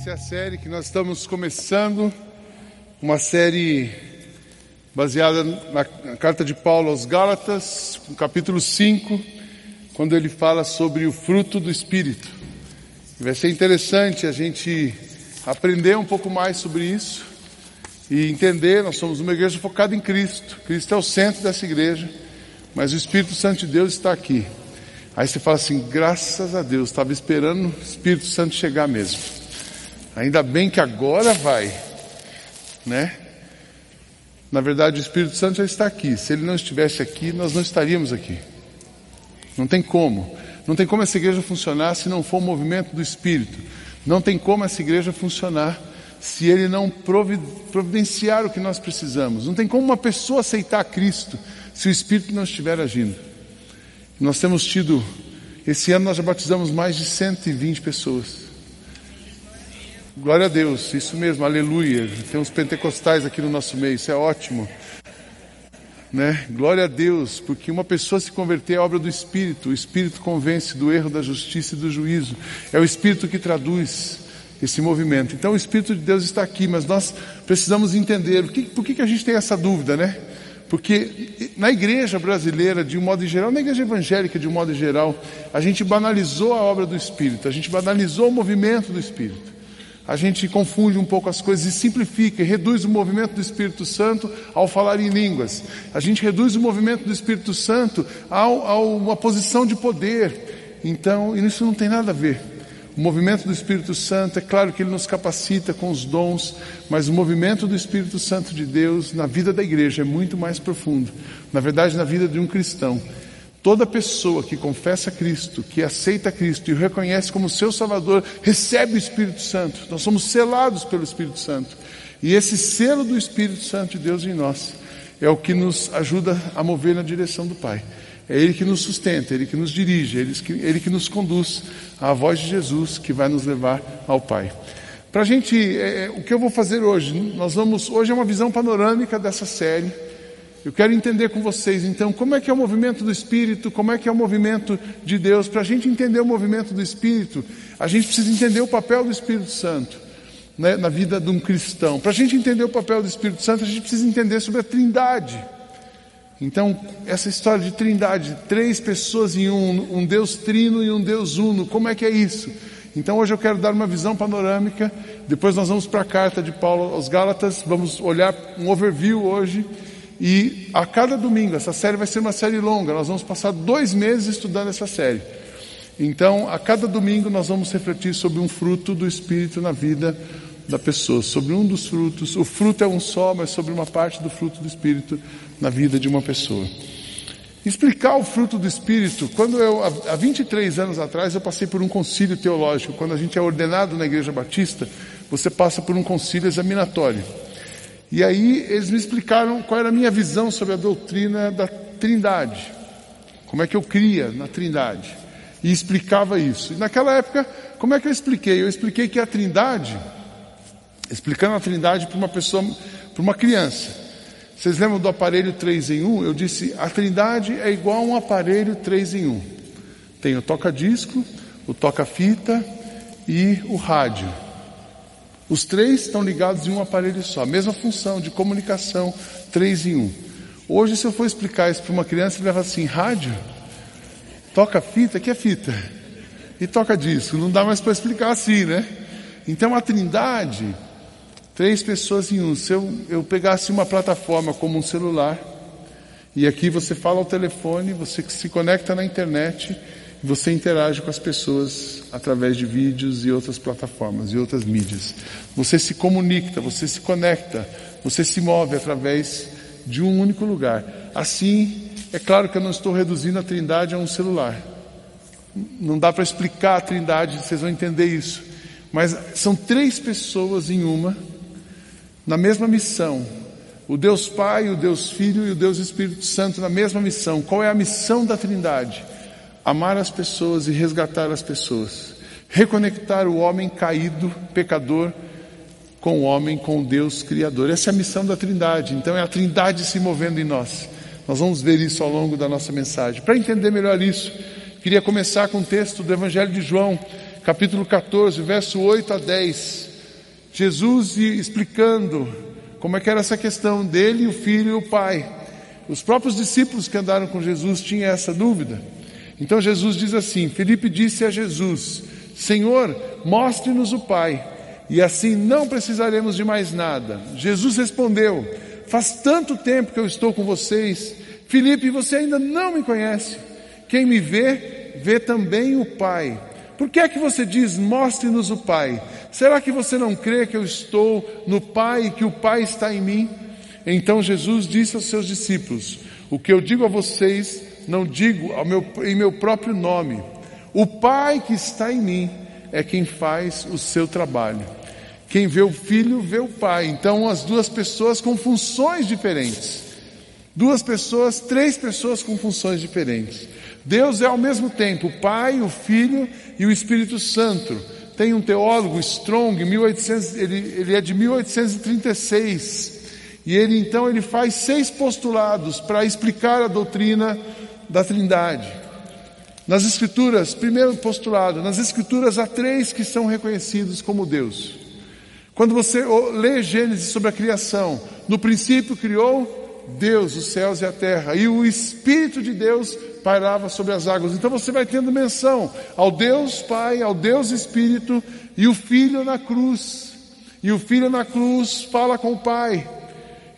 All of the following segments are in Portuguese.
Essa é a série que nós estamos começando, uma série baseada na carta de Paulo aos Gálatas, no capítulo 5, quando ele fala sobre o fruto do Espírito. Vai ser interessante a gente aprender um pouco mais sobre isso e entender, nós somos uma igreja focada em Cristo. Cristo é o centro dessa igreja, mas o Espírito Santo de Deus está aqui. Aí você fala assim, graças a Deus, estava esperando o Espírito Santo chegar mesmo. Ainda bem que agora vai, né? Na verdade, o Espírito Santo já está aqui. Se ele não estivesse aqui, nós não estaríamos aqui. Não tem como. Não tem como essa igreja funcionar se não for o movimento do Espírito. Não tem como essa igreja funcionar se ele não providenciar o que nós precisamos. Não tem como uma pessoa aceitar Cristo se o Espírito não estiver agindo. Nós temos tido, esse ano nós já batizamos mais de 120 pessoas. Glória a Deus, isso mesmo, aleluia. Tem uns pentecostais aqui no nosso meio, isso é ótimo. Né? Glória a Deus, porque uma pessoa se converter é obra do Espírito. O Espírito convence do erro, da justiça e do juízo. É o Espírito que traduz esse movimento. Então o Espírito de Deus está aqui, mas nós precisamos entender por que, por que, que a gente tem essa dúvida, né? Porque na igreja brasileira, de um modo geral, na igreja evangélica, de um modo geral, a gente banalizou a obra do Espírito, a gente banalizou o movimento do Espírito a gente confunde um pouco as coisas e simplifica e reduz o movimento do Espírito Santo ao falar em línguas. A gente reduz o movimento do Espírito Santo a uma posição de poder. Então, isso não tem nada a ver. O movimento do Espírito Santo, é claro que ele nos capacita com os dons, mas o movimento do Espírito Santo de Deus na vida da igreja é muito mais profundo. Na verdade, na vida de um cristão. Toda pessoa que confessa Cristo, que aceita Cristo e o reconhece como seu Salvador, recebe o Espírito Santo. Nós somos selados pelo Espírito Santo. E esse selo do Espírito Santo de Deus em nós é o que nos ajuda a mover na direção do Pai. É Ele que nos sustenta, Ele que nos dirige, Ele que, Ele que nos conduz à voz de Jesus que vai nos levar ao Pai. Para a gente, é, é, o que eu vou fazer hoje? Nós vamos, hoje é uma visão panorâmica dessa série. Eu quero entender com vocês, então, como é que é o movimento do Espírito, como é que é o movimento de Deus. Para a gente entender o movimento do Espírito, a gente precisa entender o papel do Espírito Santo né, na vida de um cristão. Para a gente entender o papel do Espírito Santo, a gente precisa entender sobre a Trindade. Então, essa história de Trindade, três pessoas em um, um Deus trino e um Deus uno, como é que é isso? Então, hoje eu quero dar uma visão panorâmica. Depois, nós vamos para a carta de Paulo aos Gálatas, vamos olhar um overview hoje e a cada domingo, essa série vai ser uma série longa, nós vamos passar dois meses estudando essa série. Então, a cada domingo nós vamos refletir sobre um fruto do Espírito na vida da pessoa, sobre um dos frutos. O fruto é um só, mas sobre uma parte do fruto do Espírito na vida de uma pessoa. Explicar o fruto do Espírito, quando eu, há 23 anos atrás, eu passei por um concílio teológico. Quando a gente é ordenado na Igreja Batista, você passa por um concílio examinatório. E aí eles me explicaram qual era a minha visão sobre a doutrina da Trindade. Como é que eu cria na Trindade. E explicava isso. E naquela época, como é que eu expliquei? Eu expliquei que a Trindade, explicando a Trindade para uma pessoa, para uma criança. Vocês lembram do aparelho 3 em 1? Eu disse, a Trindade é igual a um aparelho 3 em 1. Tem o toca-disco, o toca-fita e o rádio. Os três estão ligados em um aparelho só, mesma função de comunicação, três em um. Hoje, se eu for explicar isso para uma criança, ele vai falar assim: rádio? Toca fita? Que é fita? E toca disco? Não dá mais para explicar assim, né? Então, a trindade, três pessoas em um. Se eu, eu pegasse uma plataforma como um celular, e aqui você fala ao telefone, você se conecta na internet você interage com as pessoas através de vídeos e outras plataformas e outras mídias. Você se comunica, você se conecta, você se move através de um único lugar. Assim, é claro que eu não estou reduzindo a Trindade a um celular. Não dá para explicar a Trindade, vocês vão entender isso. Mas são três pessoas em uma, na mesma missão. O Deus Pai, o Deus Filho e o Deus Espírito Santo na mesma missão. Qual é a missão da Trindade? Amar as pessoas e resgatar as pessoas, reconectar o homem caído, pecador, com o homem, com o Deus Criador. Essa é a missão da Trindade. Então é a Trindade se movendo em nós. Nós vamos ver isso ao longo da nossa mensagem. Para entender melhor isso, queria começar com o texto do Evangelho de João, capítulo 14, verso 8 a 10. Jesus explicando como é que era essa questão dele, o filho e o pai. Os próprios discípulos que andaram com Jesus tinham essa dúvida. Então Jesus diz assim: Felipe disse a Jesus: Senhor, mostre-nos o Pai, e assim não precisaremos de mais nada. Jesus respondeu: Faz tanto tempo que eu estou com vocês, Felipe, você ainda não me conhece. Quem me vê, vê também o Pai. Por que é que você diz, mostre-nos o Pai? Será que você não crê que eu estou no Pai e que o Pai está em mim? Então Jesus disse aos seus discípulos: O que eu digo a vocês, não digo meu, em meu próprio nome. O Pai que está em mim é quem faz o seu trabalho. Quem vê o filho, vê o pai. Então, as duas pessoas com funções diferentes. Duas pessoas, três pessoas com funções diferentes. Deus é ao mesmo tempo o Pai, o Filho e o Espírito Santo. Tem um teólogo, Strong, 1800, ele, ele é de 1836. E ele então ele faz seis postulados para explicar a doutrina da Trindade. Nas Escrituras, primeiro postulado, nas Escrituras há três que são reconhecidos como Deus. Quando você lê Gênesis sobre a criação, no princípio criou Deus os céus e a terra, e o Espírito de Deus pairava sobre as águas. Então você vai tendo menção ao Deus Pai, ao Deus Espírito e o Filho na cruz. E o Filho na cruz fala com o Pai.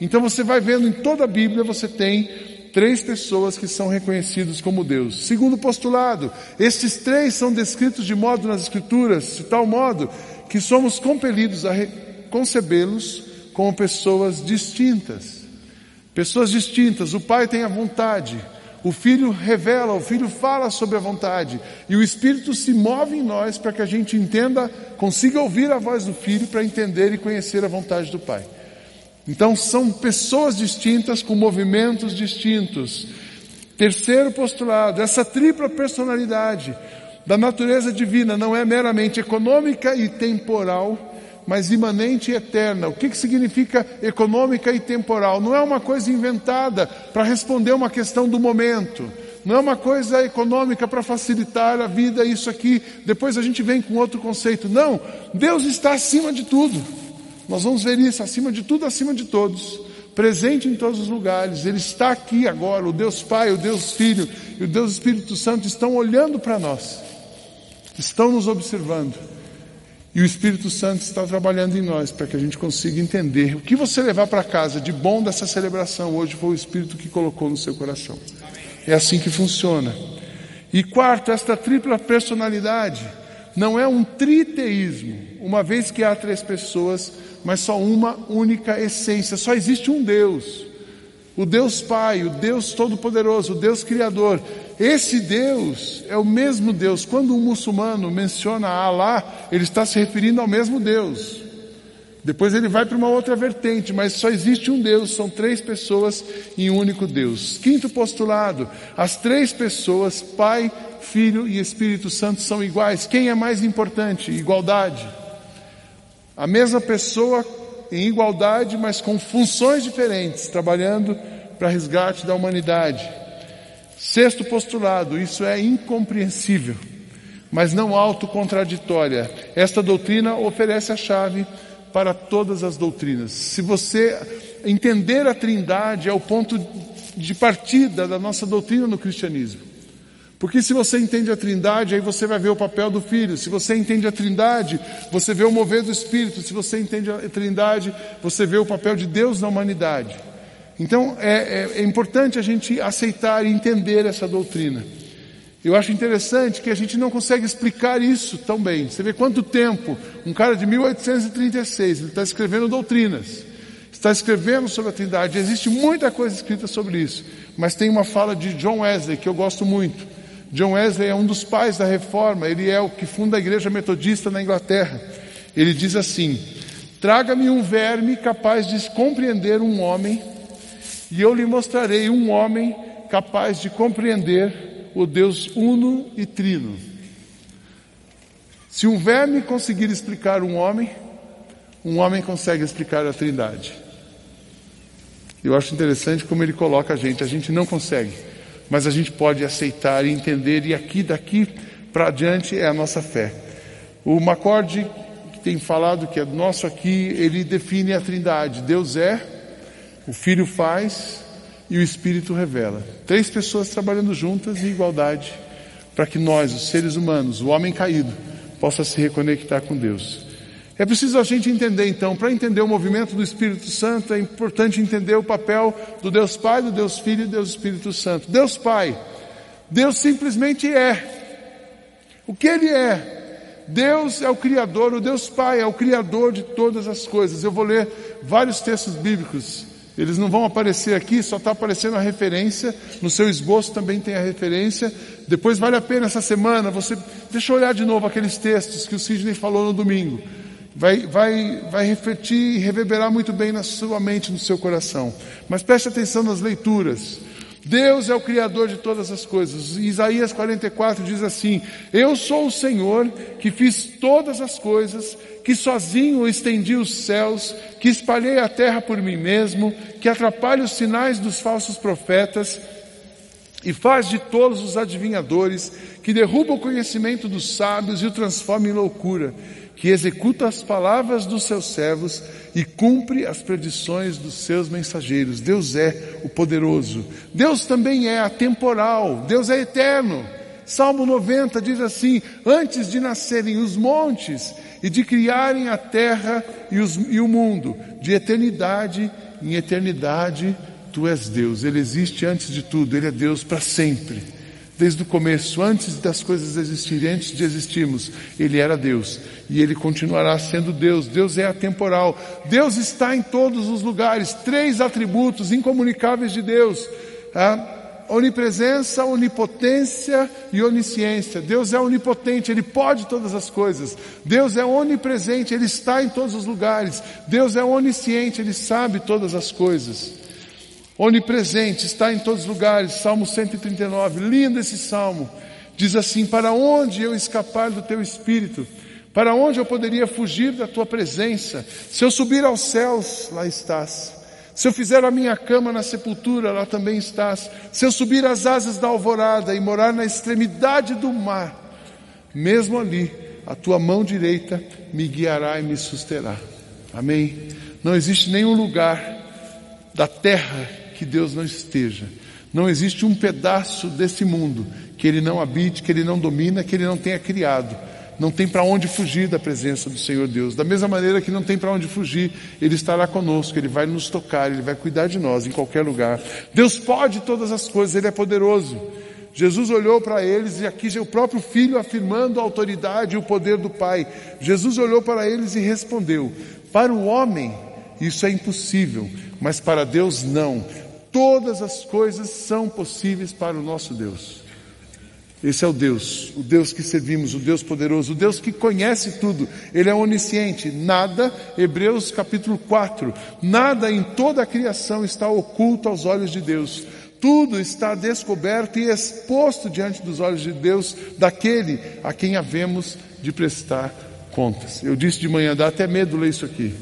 Então você vai vendo em toda a Bíblia, você tem três pessoas que são reconhecidos como Deus. Segundo postulado, estes três são descritos de modo nas Escrituras, de tal modo que somos compelidos a concebê-los como pessoas distintas. Pessoas distintas. O Pai tem a vontade, o Filho revela, o Filho fala sobre a vontade, e o Espírito se move em nós para que a gente entenda, consiga ouvir a voz do Filho para entender e conhecer a vontade do Pai. Então são pessoas distintas com movimentos distintos. Terceiro postulado, essa tripla personalidade da natureza divina não é meramente econômica e temporal, mas imanente e eterna. O que, que significa econômica e temporal? Não é uma coisa inventada para responder uma questão do momento. Não é uma coisa econômica para facilitar a vida, isso aqui. Depois a gente vem com outro conceito. Não, Deus está acima de tudo. Nós vamos ver isso, acima de tudo, acima de todos, presente em todos os lugares. Ele está aqui agora. O Deus Pai, o Deus Filho e o Deus Espírito Santo estão olhando para nós, estão nos observando. E o Espírito Santo está trabalhando em nós para que a gente consiga entender o que você levar para casa de bom dessa celebração hoje foi o Espírito que colocou no seu coração. É assim que funciona. E quarto, esta tripla personalidade não é um triteísmo, uma vez que há três pessoas mas só uma única essência. Só existe um Deus. O Deus Pai, o Deus Todo-Poderoso, o Deus Criador. Esse Deus é o mesmo Deus. Quando um muçulmano menciona Allah, ele está se referindo ao mesmo Deus. Depois ele vai para uma outra vertente, mas só existe um Deus, são três pessoas em um único Deus. Quinto postulado: as três pessoas, Pai, Filho e Espírito Santo, são iguais. Quem é mais importante? Igualdade. A mesma pessoa em igualdade, mas com funções diferentes, trabalhando para resgate da humanidade. Sexto postulado, isso é incompreensível, mas não autocontraditória. Esta doutrina oferece a chave para todas as doutrinas. Se você entender a Trindade, é o ponto de partida da nossa doutrina no cristianismo. Porque se você entende a Trindade, aí você vai ver o papel do Filho. Se você entende a Trindade, você vê o mover do Espírito. Se você entende a Trindade, você vê o papel de Deus na humanidade. Então é, é, é importante a gente aceitar e entender essa doutrina. Eu acho interessante que a gente não consegue explicar isso tão bem. Você vê quanto tempo um cara de 1836 ele está escrevendo doutrinas, está escrevendo sobre a Trindade. Existe muita coisa escrita sobre isso, mas tem uma fala de John Wesley que eu gosto muito John Wesley é um dos pais da reforma, ele é o que funda a igreja metodista na Inglaterra. Ele diz assim: Traga-me um verme capaz de compreender um homem, e eu lhe mostrarei um homem capaz de compreender o Deus uno e trino. Se um verme conseguir explicar um homem, um homem consegue explicar a Trindade. Eu acho interessante como ele coloca a gente, a gente não consegue mas a gente pode aceitar e entender, e aqui, daqui para adiante, é a nossa fé. O MacCord tem falado que é nosso aqui, ele define a trindade. Deus é, o Filho faz e o Espírito revela. Três pessoas trabalhando juntas em igualdade para que nós, os seres humanos, o homem caído, possa se reconectar com Deus. É preciso a gente entender então, para entender o movimento do Espírito Santo, é importante entender o papel do Deus Pai, do Deus Filho e do Deus Espírito Santo. Deus Pai, Deus simplesmente é. O que Ele é? Deus é o Criador, o Deus Pai é o Criador de todas as coisas. Eu vou ler vários textos bíblicos eles não vão aparecer aqui, só está aparecendo a referência. No seu esboço também tem a referência. Depois vale a pena essa semana você. Deixa eu olhar de novo aqueles textos que o Sidney falou no domingo. Vai, vai, vai refletir e reverberar muito bem na sua mente, no seu coração. Mas preste atenção nas leituras. Deus é o Criador de todas as coisas. Isaías 44 diz assim: Eu sou o Senhor que fiz todas as coisas, que sozinho estendi os céus, que espalhei a terra por mim mesmo, que atrapalho os sinais dos falsos profetas e faz de todos os adivinhadores, que derruba o conhecimento dos sábios e o transforma em loucura, que executa as palavras dos seus servos e cumpre as predições dos seus mensageiros. Deus é o poderoso. Deus também é atemporal. Deus é eterno. Salmo 90 diz assim: Antes de nascerem os montes e de criarem a terra e, os, e o mundo, de eternidade em eternidade, tu és Deus. Ele existe antes de tudo, ele é Deus para sempre desde o começo, antes das coisas existirem, antes de existirmos, Ele era Deus e Ele continuará sendo Deus. Deus é atemporal. Deus está em todos os lugares. Três atributos incomunicáveis de Deus: a onipresença, onipotência e onisciência. Deus é onipotente, Ele pode todas as coisas. Deus é onipresente, Ele está em todos os lugares. Deus é onisciente, Ele sabe todas as coisas onipresente, está em todos os lugares. Salmo 139, lindo esse salmo. Diz assim: Para onde eu escapar do teu espírito? Para onde eu poderia fugir da tua presença? Se eu subir aos céus, lá estás. Se eu fizer a minha cama na sepultura, lá também estás. Se eu subir as asas da alvorada e morar na extremidade do mar, mesmo ali, a tua mão direita me guiará e me susterá. Amém? Não existe nenhum lugar da terra que Deus não esteja. Não existe um pedaço desse mundo que Ele não habite, que Ele não domina, que Ele não tenha criado. Não tem para onde fugir da presença do Senhor Deus. Da mesma maneira que não tem para onde fugir, Ele estará conosco, Ele vai nos tocar, Ele vai cuidar de nós em qualquer lugar. Deus pode todas as coisas, Ele é poderoso. Jesus olhou para eles e aqui o próprio filho afirmando a autoridade e o poder do Pai. Jesus olhou para eles e respondeu: Para o homem isso é impossível, mas para Deus não. Todas as coisas são possíveis para o nosso Deus. Esse é o Deus, o Deus que servimos, o Deus poderoso, o Deus que conhece tudo. Ele é onisciente. Nada, Hebreus capítulo 4, nada em toda a criação está oculto aos olhos de Deus. Tudo está descoberto e exposto diante dos olhos de Deus, daquele a quem havemos de prestar contas. Eu disse de manhã, dá até medo ler isso aqui.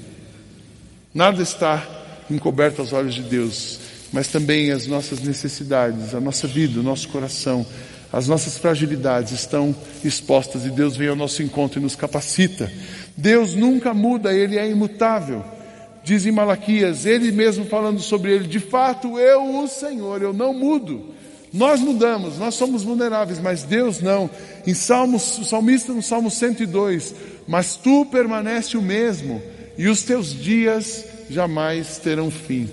Nada está encoberto aos olhos de Deus mas também as nossas necessidades, a nossa vida, o nosso coração, as nossas fragilidades estão expostas e Deus vem ao nosso encontro e nos capacita. Deus nunca muda, Ele é imutável. Diz em Malaquias, Ele mesmo falando sobre Ele, de fato eu, o Senhor, eu não mudo. Nós mudamos, nós somos vulneráveis, mas Deus não. Em Salmos, o salmista no Salmo 102, mas tu permanece o mesmo e os teus dias jamais terão fim.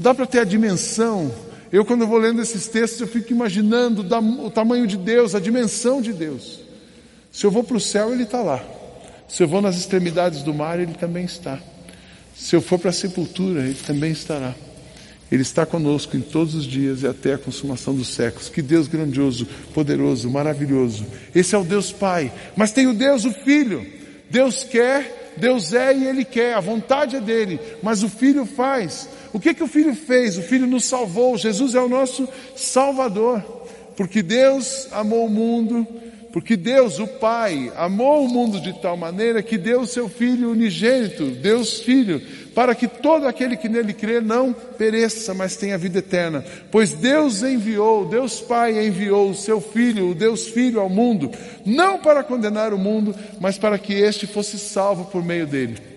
Dá para ter a dimensão. Eu, quando vou lendo esses textos, eu fico imaginando o tamanho de Deus, a dimensão de Deus. Se eu vou para o céu, Ele está lá. Se eu vou nas extremidades do mar, Ele também está. Se eu for para a sepultura, Ele também estará. Ele está conosco em todos os dias e até a consumação dos séculos. Que Deus grandioso, poderoso, maravilhoso. Esse é o Deus Pai. Mas tem o Deus, o Filho. Deus quer, Deus é e Ele quer. A vontade é dele. Mas o Filho faz. O que, que o Filho fez? O Filho nos salvou. Jesus é o nosso Salvador. Porque Deus amou o mundo Porque Deus, o Pai, amou o mundo de tal maneira que deu o seu Filho unigênito, Deus Filho, para que todo aquele que nele crê não pereça, mas tenha vida eterna. Pois Deus enviou, Deus Pai enviou o seu Filho, o Deus Filho ao mundo, não para condenar o mundo, mas para que este fosse salvo por meio dele.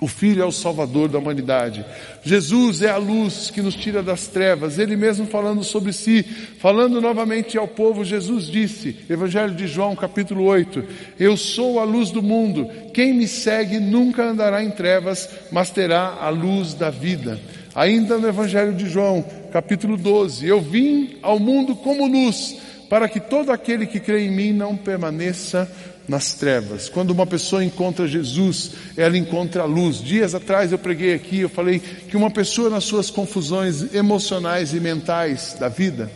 O Filho é o Salvador da humanidade. Jesus é a luz que nos tira das trevas. Ele mesmo falando sobre si, falando novamente ao povo, Jesus disse, Evangelho de João, capítulo 8: Eu sou a luz do mundo. Quem me segue nunca andará em trevas, mas terá a luz da vida. Ainda no Evangelho de João, capítulo 12: Eu vim ao mundo como luz, para que todo aquele que crê em mim não permaneça nas trevas. Quando uma pessoa encontra Jesus, ela encontra a luz. Dias atrás eu preguei aqui, eu falei que uma pessoa nas suas confusões emocionais e mentais da vida,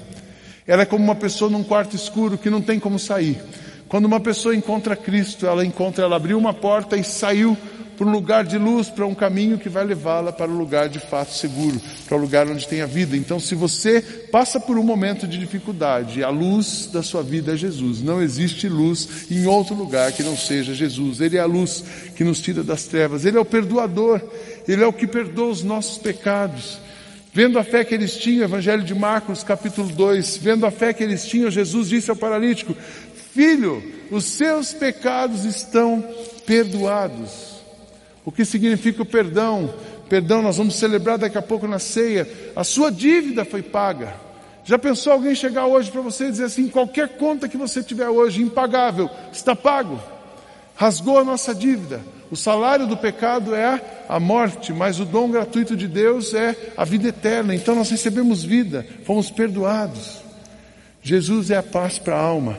ela é como uma pessoa num quarto escuro que não tem como sair. Quando uma pessoa encontra Cristo, ela encontra, ela abriu uma porta e saiu para um lugar de luz, para um caminho que vai levá-la para o lugar de fato seguro, para o lugar onde tem a vida. Então, se você passa por um momento de dificuldade, a luz da sua vida é Jesus. Não existe luz em outro lugar que não seja Jesus. Ele é a luz que nos tira das trevas. Ele é o perdoador. Ele é o que perdoa os nossos pecados. Vendo a fé que eles tinham, Evangelho de Marcos, capítulo 2, vendo a fé que eles tinham, Jesus disse ao paralítico: Filho, os seus pecados estão perdoados. O que significa o perdão? Perdão, nós vamos celebrar daqui a pouco na ceia. A sua dívida foi paga. Já pensou alguém chegar hoje para você e dizer assim: qualquer conta que você tiver hoje, impagável, está pago? Rasgou a nossa dívida. O salário do pecado é a morte, mas o dom gratuito de Deus é a vida eterna. Então nós recebemos vida, fomos perdoados. Jesus é a paz para a alma.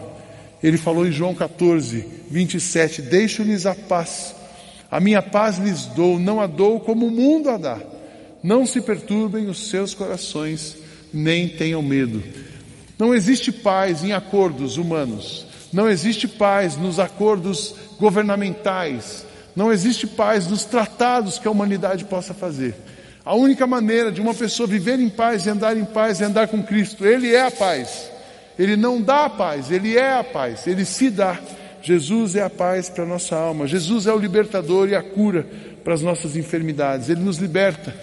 Ele falou em João 14, 27: Deixo-lhes a paz a minha paz lhes dou, não a dou como o mundo a dá. Não se perturbem os seus corações, nem tenham medo. Não existe paz em acordos humanos. Não existe paz nos acordos governamentais. Não existe paz nos tratados que a humanidade possa fazer. A única maneira de uma pessoa viver em paz e andar em paz é andar com Cristo. Ele é a paz. Ele não dá a paz, ele é a paz, ele se dá. Jesus é a paz para a nossa alma. Jesus é o libertador e a cura para as nossas enfermidades. Ele nos liberta.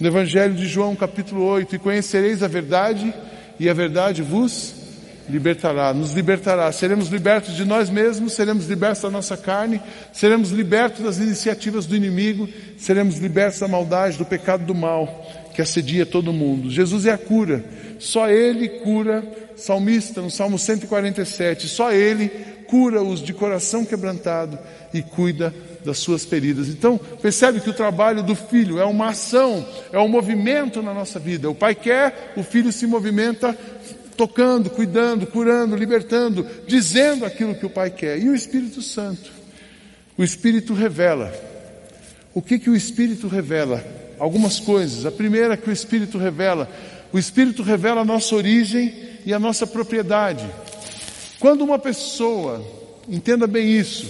No Evangelho de João, capítulo 8: E conhecereis a verdade, e a verdade vos libertará, nos libertará. Seremos libertos de nós mesmos, seremos libertos da nossa carne, seremos libertos das iniciativas do inimigo, seremos libertos da maldade, do pecado do mal que assedia todo mundo. Jesus é a cura. Só Ele cura. Salmista, no Salmo 147, só Ele cura-os de coração quebrantado e cuida das suas feridas. Então, percebe que o trabalho do filho é uma ação, é um movimento na nossa vida. O pai quer, o filho se movimenta tocando, cuidando, curando, libertando, dizendo aquilo que o pai quer. E o Espírito Santo? O Espírito revela. O que que o Espírito revela? Algumas coisas. A primeira que o Espírito revela, o Espírito revela a nossa origem e a nossa propriedade. Quando uma pessoa, entenda bem isso,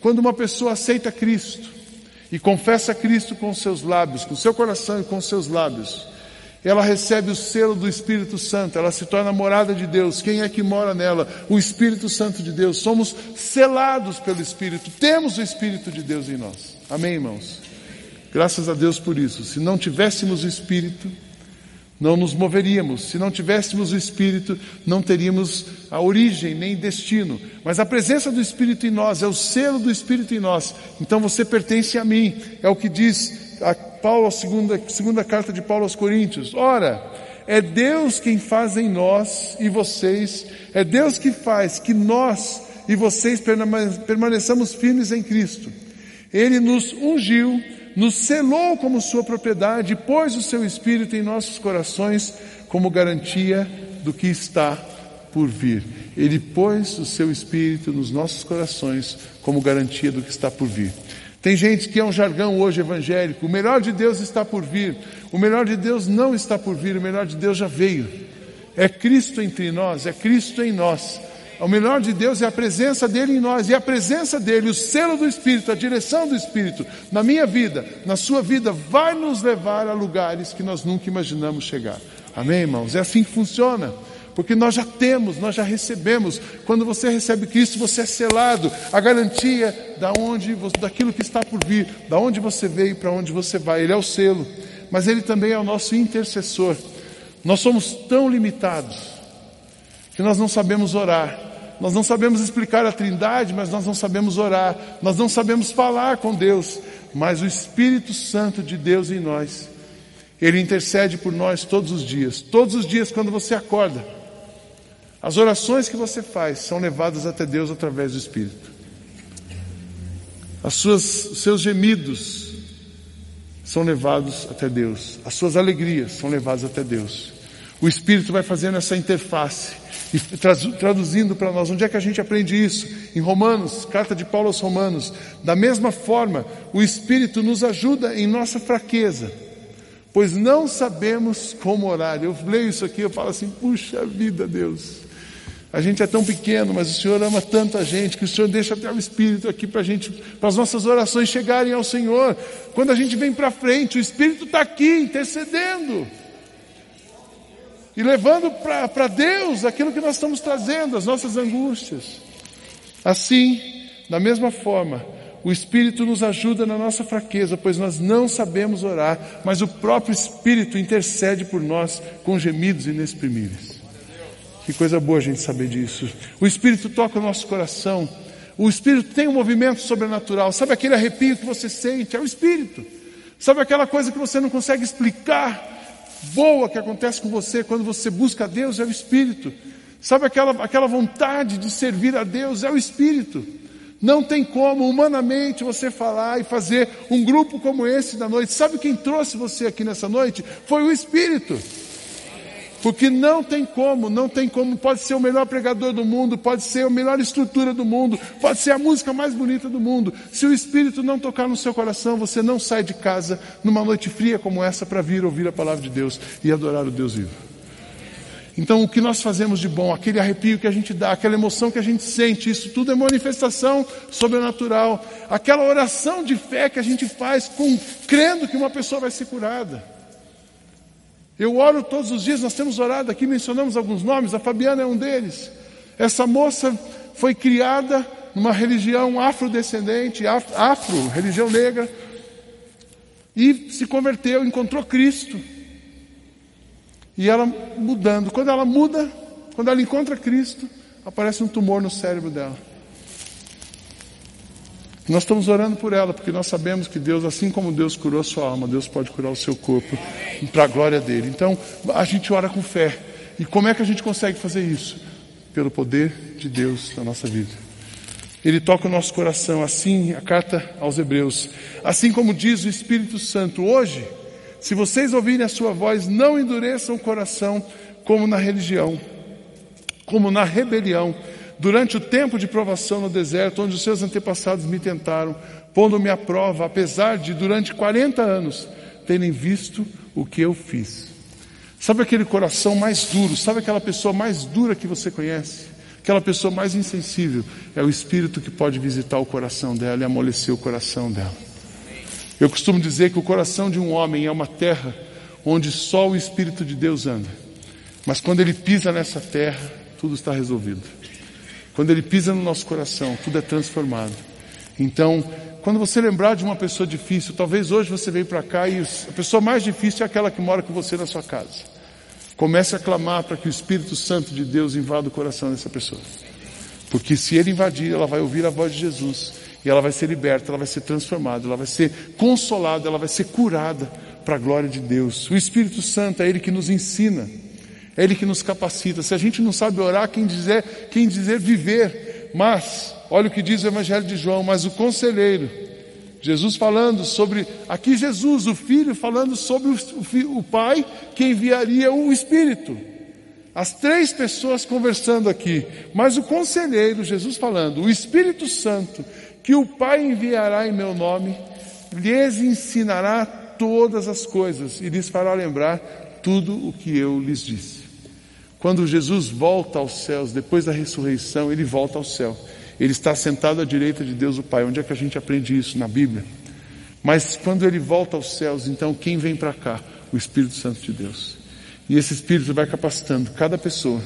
quando uma pessoa aceita Cristo e confessa Cristo com seus lábios, com seu coração e com seus lábios, ela recebe o selo do Espírito Santo, ela se torna morada de Deus. Quem é que mora nela? O Espírito Santo de Deus. Somos selados pelo Espírito, temos o Espírito de Deus em nós. Amém, irmãos? Graças a Deus por isso. Se não tivéssemos o Espírito, não nos moveríamos. Se não tivéssemos o Espírito, não teríamos a origem nem destino. Mas a presença do Espírito em nós é o selo do Espírito em nós. Então você pertence a mim. É o que diz a Paulo, a segunda, segunda carta de Paulo aos Coríntios. Ora, é Deus quem faz em nós e vocês, é Deus que faz que nós e vocês permaneçamos firmes em Cristo. Ele nos ungiu nos selou como sua propriedade e pôs o seu Espírito em nossos corações como garantia do que está por vir. Ele pôs o seu Espírito nos nossos corações como garantia do que está por vir. Tem gente que é um jargão hoje evangélico. O melhor de Deus está por vir. O melhor de Deus não está por vir. O melhor de Deus já veio. É Cristo entre nós, é Cristo em nós. O melhor de Deus é a presença dele em nós, e a presença dele, o selo do Espírito, a direção do Espírito, na minha vida, na sua vida, vai nos levar a lugares que nós nunca imaginamos chegar. Amém, irmãos? É assim que funciona. porque nós já temos, nós já recebemos. Quando você recebe Cristo, você é selado, a garantia da onde, daquilo que está por vir, da onde você veio e para onde você vai. Ele é o selo, mas ele também é o nosso intercessor. Nós somos tão limitados que nós não sabemos orar. Nós não sabemos explicar a Trindade, mas nós não sabemos orar. Nós não sabemos falar com Deus, mas o Espírito Santo de Deus em nós, ele intercede por nós todos os dias. Todos os dias quando você acorda, as orações que você faz são levadas até Deus através do Espírito. As suas, os seus gemidos são levados até Deus. As suas alegrias são levadas até Deus. O Espírito vai fazendo essa interface e traduzindo para nós. Onde é que a gente aprende isso? Em Romanos, carta de Paulo aos Romanos. Da mesma forma, o Espírito nos ajuda em nossa fraqueza, pois não sabemos como orar. Eu leio isso aqui, eu falo assim: puxa vida, Deus. A gente é tão pequeno, mas o Senhor ama tanta gente que o Senhor deixa até o Espírito aqui para gente, para as nossas orações chegarem ao Senhor. Quando a gente vem para frente, o Espírito está aqui intercedendo e levando para Deus aquilo que nós estamos trazendo, as nossas angústias. Assim, da mesma forma, o Espírito nos ajuda na nossa fraqueza, pois nós não sabemos orar, mas o próprio Espírito intercede por nós com gemidos inexprimíveis. Que coisa boa a gente saber disso. O Espírito toca o nosso coração. O Espírito tem um movimento sobrenatural. Sabe aquele arrepio que você sente? É o Espírito. Sabe aquela coisa que você não consegue explicar? Boa que acontece com você quando você busca a Deus? É o Espírito. Sabe aquela, aquela vontade de servir a Deus? É o Espírito. Não tem como humanamente você falar e fazer um grupo como esse da noite. Sabe quem trouxe você aqui nessa noite? Foi o Espírito. Porque não tem como, não tem como. Pode ser o melhor pregador do mundo, pode ser a melhor estrutura do mundo, pode ser a música mais bonita do mundo. Se o Espírito não tocar no seu coração, você não sai de casa numa noite fria como essa para vir ouvir a palavra de Deus e adorar o Deus vivo. Então, o que nós fazemos de bom, aquele arrepio que a gente dá, aquela emoção que a gente sente, isso tudo é manifestação sobrenatural. Aquela oração de fé que a gente faz com crendo que uma pessoa vai ser curada. Eu oro todos os dias, nós temos orado aqui, mencionamos alguns nomes, a Fabiana é um deles. Essa moça foi criada numa religião afrodescendente, afro, religião negra, e se converteu, encontrou Cristo. E ela mudando, quando ela muda, quando ela encontra Cristo, aparece um tumor no cérebro dela. Nós estamos orando por ela, porque nós sabemos que Deus, assim como Deus curou a sua alma, Deus pode curar o seu corpo para a glória dele. Então, a gente ora com fé. E como é que a gente consegue fazer isso? Pelo poder de Deus na nossa vida. Ele toca o nosso coração, assim a carta aos Hebreus. Assim como diz o Espírito Santo, hoje, se vocês ouvirem a sua voz, não endureçam o coração como na religião, como na rebelião durante o tempo de provação no deserto, onde os seus antepassados me tentaram, pondo-me à prova, apesar de durante 40 anos terem visto o que eu fiz. Sabe aquele coração mais duro? Sabe aquela pessoa mais dura que você conhece? Aquela pessoa mais insensível? É o Espírito que pode visitar o coração dela e amolecer o coração dela. Eu costumo dizer que o coração de um homem é uma terra onde só o Espírito de Deus anda. Mas quando ele pisa nessa terra, tudo está resolvido. Quando ele pisa no nosso coração, tudo é transformado. Então, quando você lembrar de uma pessoa difícil, talvez hoje você veio para cá e a pessoa mais difícil é aquela que mora com você na sua casa. Comece a clamar para que o Espírito Santo de Deus invada o coração dessa pessoa. Porque se ele invadir, ela vai ouvir a voz de Jesus e ela vai ser liberta, ela vai ser transformada, ela vai ser consolada, ela vai ser curada para a glória de Deus. O Espírito Santo é ele que nos ensina. É Ele que nos capacita. Se a gente não sabe orar, quem dizer, quem dizer viver. Mas, olha o que diz o Evangelho de João, mas o conselheiro, Jesus falando sobre, aqui Jesus, o Filho, falando sobre o, o Pai que enviaria o Espírito. As três pessoas conversando aqui, mas o conselheiro, Jesus falando, o Espírito Santo, que o Pai enviará em meu nome, lhes ensinará todas as coisas e lhes fará lembrar tudo o que eu lhes disse. Quando Jesus volta aos céus, depois da ressurreição, ele volta ao céu. Ele está sentado à direita de Deus o Pai. Onde é que a gente aprende isso? Na Bíblia. Mas quando ele volta aos céus, então quem vem para cá? O Espírito Santo de Deus. E esse Espírito vai capacitando cada pessoa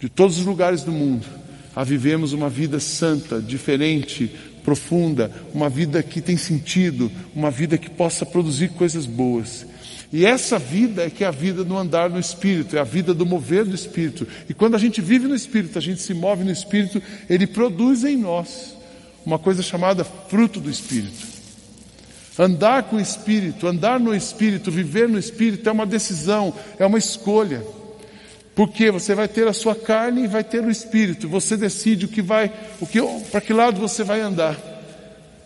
de todos os lugares do mundo, a vivermos uma vida santa, diferente, profunda, uma vida que tem sentido, uma vida que possa produzir coisas boas. E essa vida é que é a vida do andar no Espírito, é a vida do mover do Espírito. E quando a gente vive no Espírito, a gente se move no Espírito, ele produz em nós uma coisa chamada fruto do Espírito. Andar com o Espírito, andar no Espírito, viver no Espírito é uma decisão, é uma escolha. Porque você vai ter a sua carne e vai ter o Espírito. Você decide o que vai, o que, para que lado você vai andar.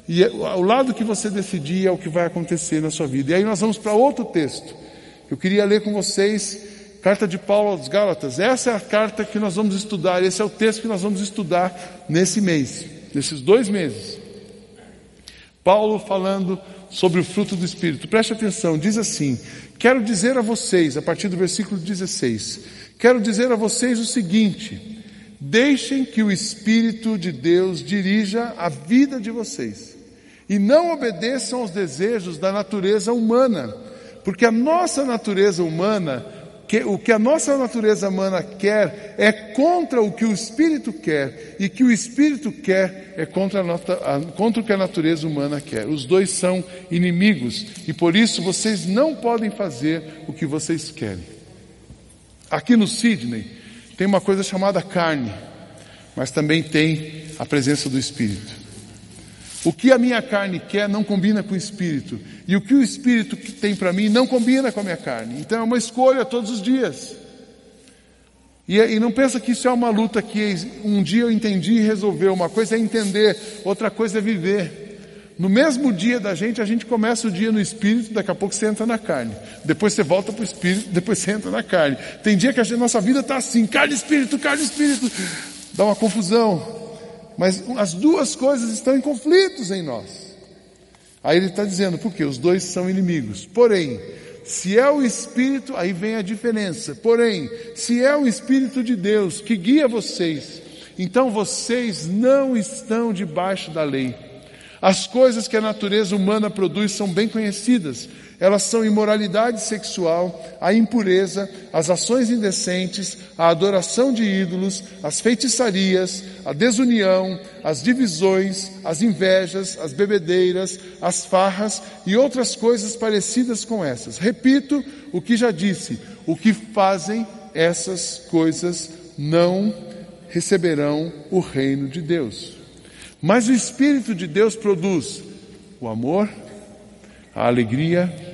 E é, o lado que você decidir é o que vai acontecer na sua vida. E aí nós vamos para outro texto. Eu queria ler com vocês, carta de Paulo aos Gálatas. Essa é a carta que nós vamos estudar, esse é o texto que nós vamos estudar nesse mês, nesses dois meses. Paulo falando sobre o fruto do Espírito. Preste atenção, diz assim: Quero dizer a vocês, a partir do versículo 16, quero dizer a vocês o seguinte: deixem que o Espírito de Deus dirija a vida de vocês e não obedeçam aos desejos da natureza humana, porque a nossa natureza humana, que, o que a nossa natureza humana quer é contra o que o Espírito quer, e que o Espírito quer é contra, a, contra o que a natureza humana quer. Os dois são inimigos, e por isso vocês não podem fazer o que vocês querem. Aqui no Sidney tem uma coisa chamada carne, mas também tem a presença do Espírito. O que a minha carne quer não combina com o espírito, e o que o espírito tem para mim não combina com a minha carne. Então é uma escolha todos os dias. E, e, não pensa que isso é uma luta que um dia eu entendi e resolveu. Uma coisa é entender, outra coisa é viver. No mesmo dia da gente, a gente começa o dia no espírito, daqui a pouco você entra na carne. Depois você volta para o espírito, depois você entra na carne. Tem dia que a gente, nossa vida está assim, carne espírito, carne espírito. Dá uma confusão. Mas as duas coisas estão em conflitos em nós. Aí ele está dizendo, porque os dois são inimigos. Porém, se é o Espírito, aí vem a diferença. Porém, se é o Espírito de Deus que guia vocês, então vocês não estão debaixo da lei. As coisas que a natureza humana produz são bem conhecidas. Elas são imoralidade sexual, a impureza, as ações indecentes, a adoração de ídolos, as feitiçarias, a desunião, as divisões, as invejas, as bebedeiras, as farras e outras coisas parecidas com essas. Repito o que já disse: o que fazem essas coisas não receberão o reino de Deus. Mas o Espírito de Deus produz o amor, a alegria,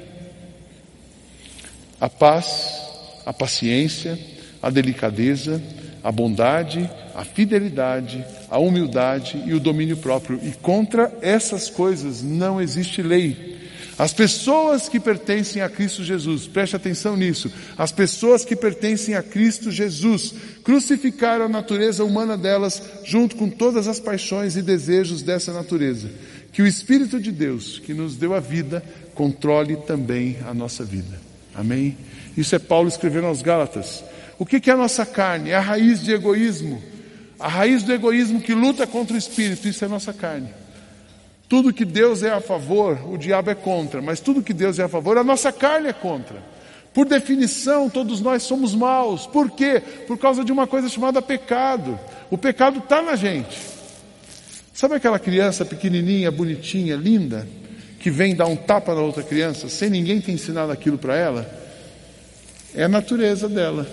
a paz, a paciência, a delicadeza, a bondade, a fidelidade, a humildade e o domínio próprio. E contra essas coisas não existe lei. As pessoas que pertencem a Cristo Jesus, preste atenção nisso, as pessoas que pertencem a Cristo Jesus crucificaram a natureza humana delas junto com todas as paixões e desejos dessa natureza. Que o Espírito de Deus, que nos deu a vida, controle também a nossa vida. Amém? Isso é Paulo escrevendo aos Gálatas. O que é a nossa carne? É a raiz de egoísmo. A raiz do egoísmo que luta contra o espírito, isso é a nossa carne. Tudo que Deus é a favor, o diabo é contra, mas tudo que Deus é a favor, a nossa carne é contra. Por definição, todos nós somos maus. Por quê? Por causa de uma coisa chamada pecado. O pecado está na gente. Sabe aquela criança pequenininha, bonitinha, linda? Que vem dar um tapa na outra criança sem ninguém ter ensinado aquilo para ela, é a natureza dela,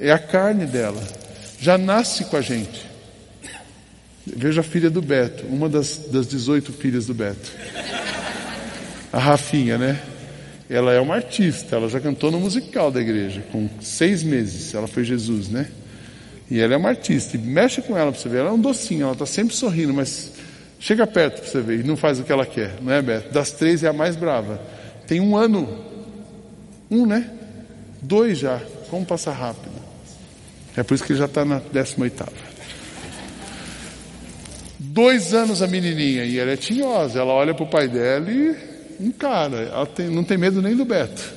é a carne dela, já nasce com a gente. Veja a filha do Beto, uma das, das 18 filhas do Beto. A Rafinha, né? Ela é uma artista, ela já cantou no musical da igreja, com seis meses, ela foi Jesus, né? E ela é uma artista, mexe com ela para você ver, ela é um docinho, ela está sempre sorrindo, mas Chega perto para você ver e não faz o que ela quer, não é, Beto? Das três é a mais brava. Tem um ano. Um, né? Dois já. Como passar rápido? É por isso que ele já está na 18. Dois anos a menininha e ela é tinhosa. Ela olha para o pai dela e encara. Ela tem, não tem medo nem do Beto.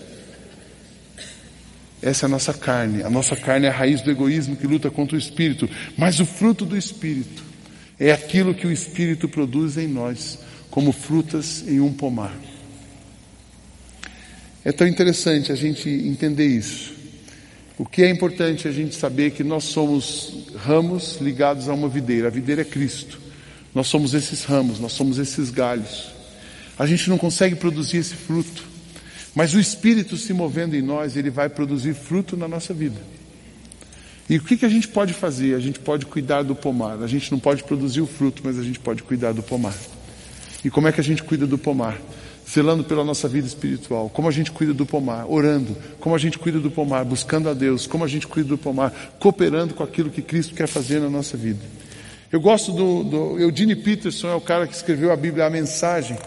Essa é a nossa carne. A nossa carne é a raiz do egoísmo que luta contra o espírito. Mas o fruto do espírito é aquilo que o Espírito produz em nós, como frutas em um pomar. É tão interessante a gente entender isso. O que é importante a gente saber que nós somos ramos ligados a uma videira. A videira é Cristo. Nós somos esses ramos, nós somos esses galhos. A gente não consegue produzir esse fruto, mas o Espírito se movendo em nós, ele vai produzir fruto na nossa vida. E o que, que a gente pode fazer? A gente pode cuidar do pomar. A gente não pode produzir o fruto, mas a gente pode cuidar do pomar. E como é que a gente cuida do pomar? zelando pela nossa vida espiritual, como a gente cuida do pomar, orando, como a gente cuida do pomar, buscando a Deus, como a gente cuida do pomar, cooperando com aquilo que Cristo quer fazer na nossa vida. Eu gosto do, do Eugene Peterson, é o cara que escreveu a Bíblia, a mensagem.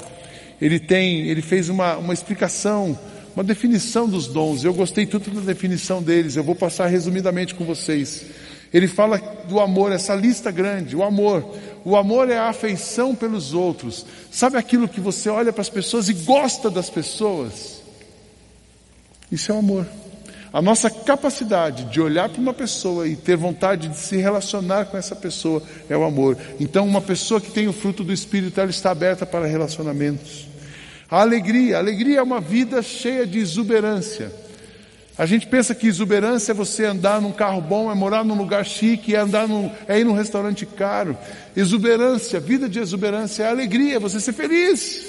Ele tem, ele fez uma, uma explicação, uma definição dos dons. Eu gostei tanto da definição deles. Eu vou passar resumidamente com vocês. Ele fala do amor, essa lista grande, o amor. O amor é a afeição pelos outros. Sabe aquilo que você olha para as pessoas e gosta das pessoas? Isso é o amor. A nossa capacidade de olhar para uma pessoa e ter vontade de se relacionar com essa pessoa é o amor. Então, uma pessoa que tem o fruto do Espírito, ela está aberta para relacionamentos. A alegria, a alegria é uma vida cheia de exuberância. A gente pensa que exuberância é você andar num carro bom, é morar num lugar chique, é andar num, é ir num restaurante caro. Exuberância, vida de exuberância é alegria, é você ser feliz.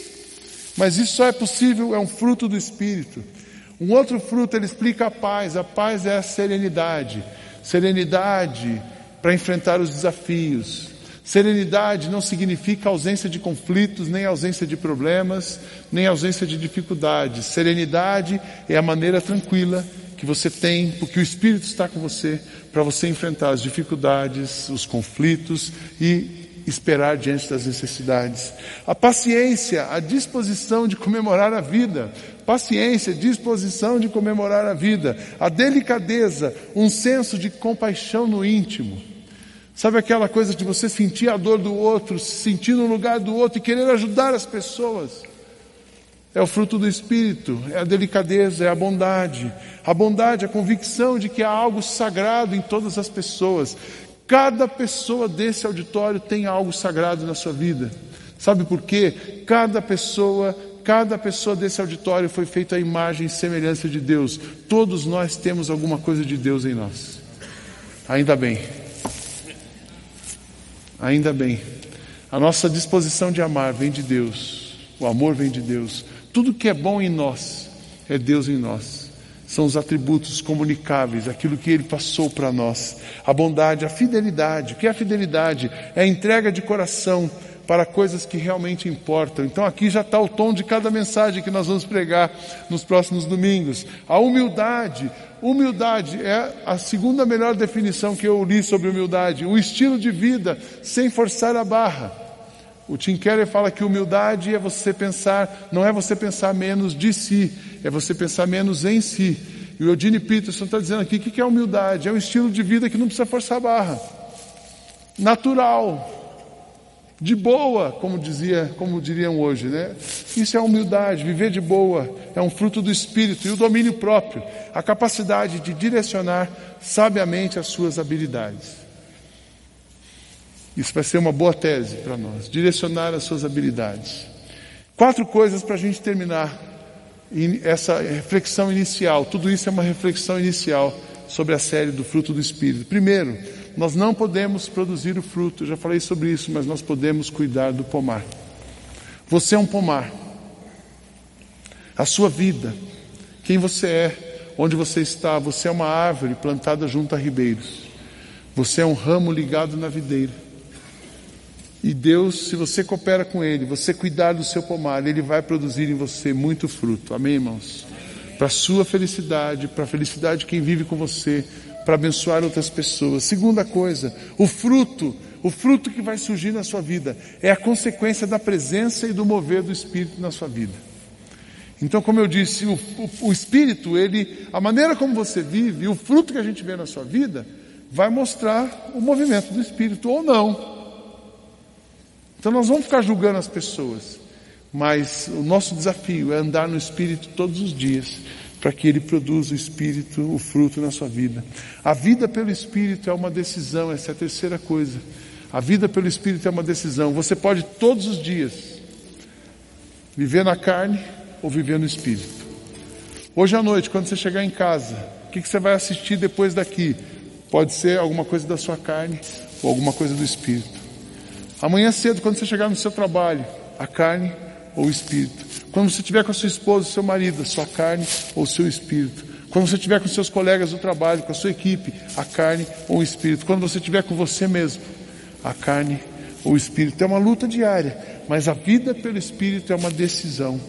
Mas isso só é possível, é um fruto do Espírito. Um outro fruto ele explica a paz. A paz é a serenidade. Serenidade para enfrentar os desafios. Serenidade não significa ausência de conflitos, nem ausência de problemas, nem ausência de dificuldades. Serenidade é a maneira tranquila que você tem, porque o Espírito está com você, para você enfrentar as dificuldades, os conflitos e esperar diante das necessidades. A paciência, a disposição de comemorar a vida. Paciência, disposição de comemorar a vida. A delicadeza, um senso de compaixão no íntimo. Sabe aquela coisa de você sentir a dor do outro, se sentir no lugar do outro e querer ajudar as pessoas? É o fruto do Espírito, é a delicadeza, é a bondade. A bondade, a convicção de que há algo sagrado em todas as pessoas. Cada pessoa desse auditório tem algo sagrado na sua vida. Sabe por quê? Cada pessoa, cada pessoa desse auditório foi feita à imagem e semelhança de Deus. Todos nós temos alguma coisa de Deus em nós. Ainda bem. Ainda bem. A nossa disposição de amar vem de Deus. O amor vem de Deus. Tudo que é bom em nós é Deus em nós. São os atributos comunicáveis, aquilo que Ele passou para nós. A bondade, a fidelidade. O que é a fidelidade? É a entrega de coração para coisas que realmente importam. Então aqui já está o tom de cada mensagem que nós vamos pregar nos próximos domingos. A humildade. Humildade é a segunda melhor definição que eu li sobre humildade. O estilo de vida sem forçar a barra. O Tim Keller fala que humildade é você pensar, não é você pensar menos de si, é você pensar menos em si. E o Eugene Peterson está dizendo aqui: o que é humildade? É um estilo de vida que não precisa forçar a barra. Natural, de boa, como dizia, como diriam hoje, né? Isso é humildade, viver de boa, é um fruto do espírito e o domínio próprio, a capacidade de direcionar sabiamente as suas habilidades. Isso vai ser uma boa tese para nós. Direcionar as suas habilidades. Quatro coisas para a gente terminar essa reflexão inicial. Tudo isso é uma reflexão inicial sobre a série do fruto do Espírito. Primeiro, nós não podemos produzir o fruto. Já falei sobre isso, mas nós podemos cuidar do pomar. Você é um pomar. A sua vida, quem você é, onde você está, você é uma árvore plantada junto a ribeiros. Você é um ramo ligado na videira. E Deus, se você coopera com Ele, você cuidar do seu pomar, Ele vai produzir em você muito fruto. Amém, irmãos? Para a sua felicidade, para a felicidade de quem vive com você, para abençoar outras pessoas. Segunda coisa, o fruto, o fruto que vai surgir na sua vida é a consequência da presença e do mover do Espírito na sua vida. Então, como eu disse, o, o, o Espírito, ele, a maneira como você vive, o fruto que a gente vê na sua vida, vai mostrar o movimento do Espírito ou não. Então nós vamos ficar julgando as pessoas, mas o nosso desafio é andar no Espírito todos os dias, para que Ele produza o Espírito, o fruto na sua vida. A vida pelo Espírito é uma decisão, essa é a terceira coisa. A vida pelo Espírito é uma decisão. Você pode todos os dias viver na carne ou viver no Espírito. Hoje à noite, quando você chegar em casa, O que, você vai assistir depois daqui? Pode ser alguma coisa da sua carne ou alguma coisa do espírito. Amanhã cedo, quando você chegar no seu trabalho, a carne ou o espírito. Quando você estiver com a sua esposa, seu marido, a sua carne ou seu espírito. Quando você estiver com seus colegas do trabalho, com a sua equipe, a carne ou o espírito. Quando você estiver com você mesmo, a carne ou o espírito. É uma luta diária, mas a vida pelo espírito é uma decisão.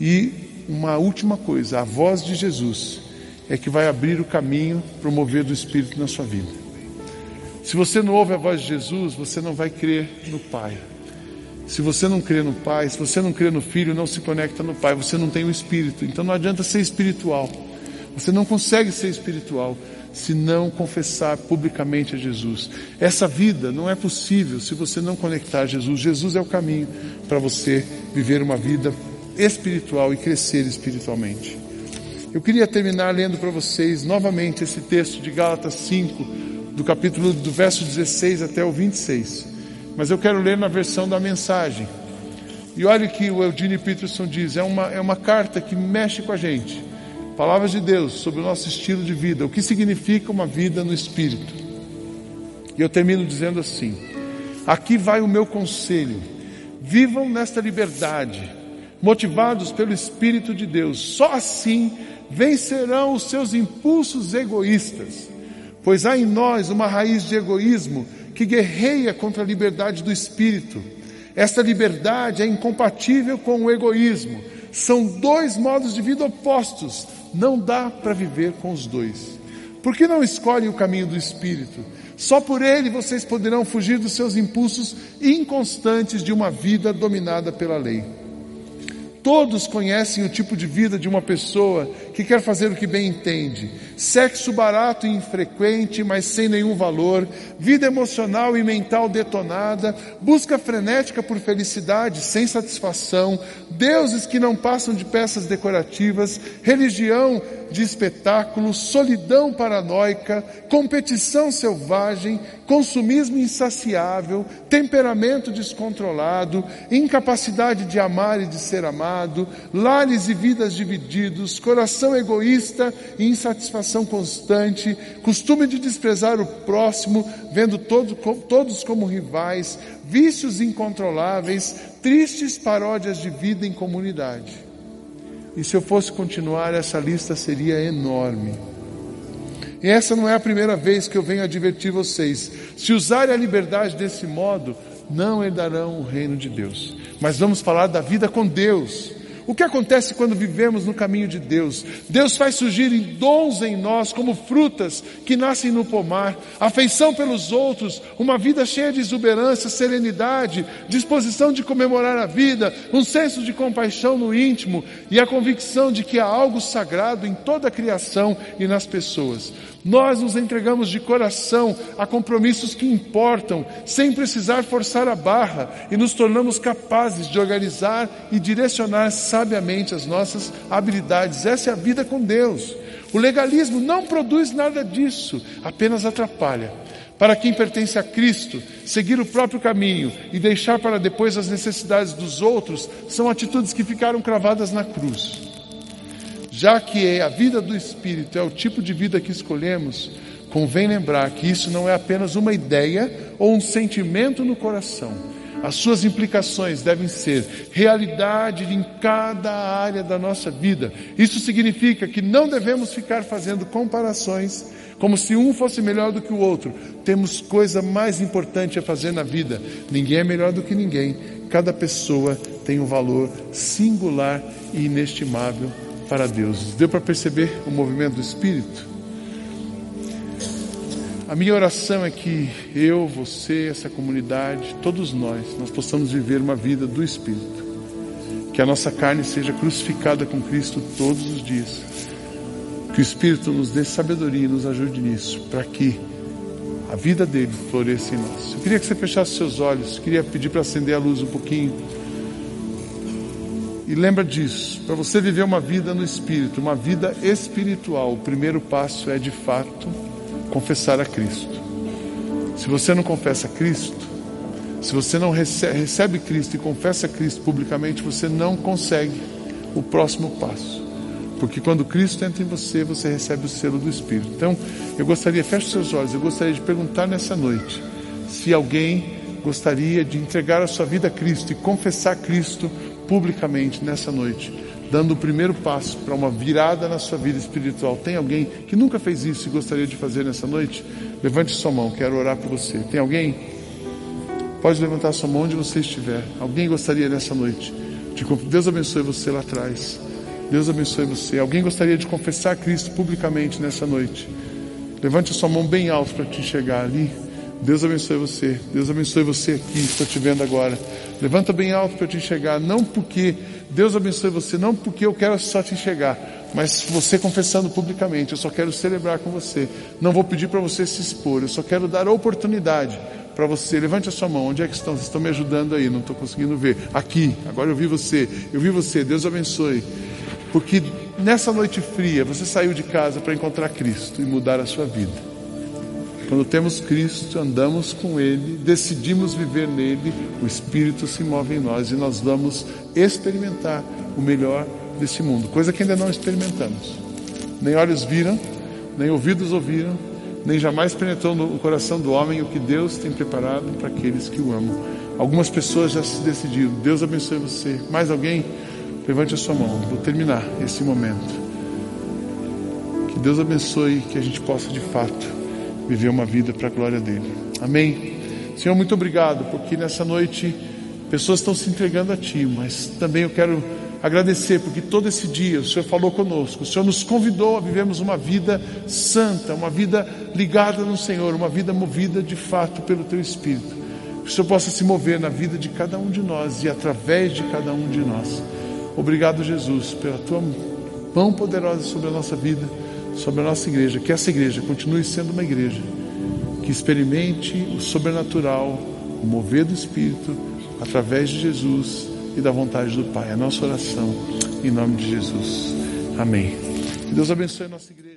E uma última coisa, a voz de Jesus é que vai abrir o caminho para o mover do espírito na sua vida. Se você não ouve a voz de Jesus, você não vai crer no Pai. Se você não crê no Pai, se você não crê no Filho, não se conecta no Pai, você não tem o Espírito. Então não adianta ser espiritual. Você não consegue ser espiritual se não confessar publicamente a Jesus. Essa vida não é possível se você não conectar a Jesus. Jesus é o caminho para você viver uma vida espiritual e crescer espiritualmente. Eu queria terminar lendo para vocês novamente esse texto de Gálatas 5, do capítulo do verso 16 até o 26. Mas eu quero ler na versão da mensagem. E olha o que o Eugene Peterson diz, é uma, é uma carta que mexe com a gente. Palavras de Deus sobre o nosso estilo de vida, o que significa uma vida no Espírito. E eu termino dizendo assim: aqui vai o meu conselho, vivam nesta liberdade, motivados pelo Espírito de Deus, só assim vencerão os seus impulsos egoístas, pois há em nós uma raiz de egoísmo que guerreia contra a liberdade do Espírito. Esta liberdade é incompatível com o egoísmo. São dois modos de vida opostos, não dá para viver com os dois. Por que não escolhem o caminho do Espírito? Só por ele vocês poderão fugir dos seus impulsos inconstantes de uma vida dominada pela lei. Todos conhecem o tipo de vida de uma pessoa que quer fazer o que bem entende. Sexo barato e infrequente, mas sem nenhum valor, vida emocional e mental detonada, busca frenética por felicidade sem satisfação, deuses que não passam de peças decorativas, religião de espetáculo, solidão paranoica, competição selvagem, consumismo insaciável, temperamento descontrolado, incapacidade de amar e de ser amado, lares e vidas divididos, coração egoísta e insatisfação constante, costume de desprezar o próximo, vendo todo, todos como rivais, vícios incontroláveis, tristes paródias de vida em comunidade. E se eu fosse continuar, essa lista seria enorme. E essa não é a primeira vez que eu venho advertir vocês. Se usarem a liberdade desse modo, não herdarão o reino de Deus. Mas vamos falar da vida com Deus. O que acontece quando vivemos no caminho de Deus? Deus faz surgir dons em nós como frutas que nascem no pomar, afeição pelos outros, uma vida cheia de exuberância, serenidade, disposição de comemorar a vida, um senso de compaixão no íntimo e a convicção de que há algo sagrado em toda a criação e nas pessoas. Nós nos entregamos de coração a compromissos que importam, sem precisar forçar a barra, e nos tornamos capazes de organizar e direcionar sabiamente as nossas habilidades. Essa é a vida com Deus. O legalismo não produz nada disso, apenas atrapalha. Para quem pertence a Cristo, seguir o próprio caminho e deixar para depois as necessidades dos outros são atitudes que ficaram cravadas na cruz. Já que é a vida do Espírito é o tipo de vida que escolhemos, convém lembrar que isso não é apenas uma ideia ou um sentimento no coração. As suas implicações devem ser realidade em cada área da nossa vida. Isso significa que não devemos ficar fazendo comparações como se um fosse melhor do que o outro. Temos coisa mais importante a fazer na vida. Ninguém é melhor do que ninguém. Cada pessoa tem um valor singular e inestimável para Deus. Deu para perceber o movimento do Espírito? A minha oração é que eu, você, essa comunidade, todos nós, nós possamos viver uma vida do Espírito. Que a nossa carne seja crucificada com Cristo todos os dias. Que o Espírito nos dê sabedoria e nos ajude nisso, para que a vida dele floresça em nós. Eu queria que você fechasse seus olhos, queria pedir para acender a luz um pouquinho. E lembra disso, para você viver uma vida no Espírito, uma vida espiritual, o primeiro passo é de fato confessar a Cristo. Se você não confessa Cristo, se você não recebe, recebe Cristo e confessa Cristo publicamente, você não consegue o próximo passo. Porque quando Cristo entra em você, você recebe o selo do Espírito. Então, eu gostaria, feche seus olhos, eu gostaria de perguntar nessa noite se alguém gostaria de entregar a sua vida a Cristo e confessar Cristo publicamente nessa noite, dando o primeiro passo para uma virada na sua vida espiritual. Tem alguém que nunca fez isso e gostaria de fazer nessa noite? Levante sua mão, quero orar por você. Tem alguém? Pode levantar sua mão onde você estiver. Alguém gostaria nessa noite de Deus abençoe você lá atrás. Deus abençoe você. Alguém gostaria de confessar Cristo publicamente nessa noite? Levante a sua mão bem alto para te enxergar ali. Deus abençoe você. Deus abençoe você aqui, estou te vendo agora. Levanta bem alto para te enxergar. Não porque Deus abençoe você, não porque eu quero só te enxergar, mas você confessando publicamente. Eu só quero celebrar com você. Não vou pedir para você se expor. Eu só quero dar oportunidade para você. Levante a sua mão. Onde é que estão? Vocês estão me ajudando aí. Não estou conseguindo ver. Aqui. Agora eu vi você. Eu vi você. Deus abençoe. Porque nessa noite fria você saiu de casa para encontrar Cristo e mudar a sua vida. Quando temos Cristo, andamos com Ele, decidimos viver nele, o Espírito se move em nós e nós vamos experimentar o melhor desse mundo, coisa que ainda não experimentamos. Nem olhos viram, nem ouvidos ouviram, nem jamais penetrou no coração do homem o que Deus tem preparado para aqueles que o amam. Algumas pessoas já se decidiram. Deus abençoe você. Mais alguém? Levante a sua mão. Vou terminar esse momento. Que Deus abençoe, que a gente possa de fato viver uma vida para a glória dele. Amém. Senhor, muito obrigado, porque nessa noite pessoas estão se entregando a Ti, mas também eu quero agradecer porque todo esse dia o Senhor falou conosco, o Senhor nos convidou a vivermos uma vida santa, uma vida ligada no Senhor, uma vida movida de fato pelo Teu Espírito. Que o Senhor possa se mover na vida de cada um de nós e através de cada um de nós. Obrigado, Jesus, pela Tua mão poderosa sobre a nossa vida sobre a nossa igreja, que essa igreja continue sendo uma igreja que experimente o sobrenatural, o mover do Espírito, através de Jesus e da vontade do Pai. É a nossa oração, em nome de Jesus. Amém. Que Deus abençoe a nossa igreja.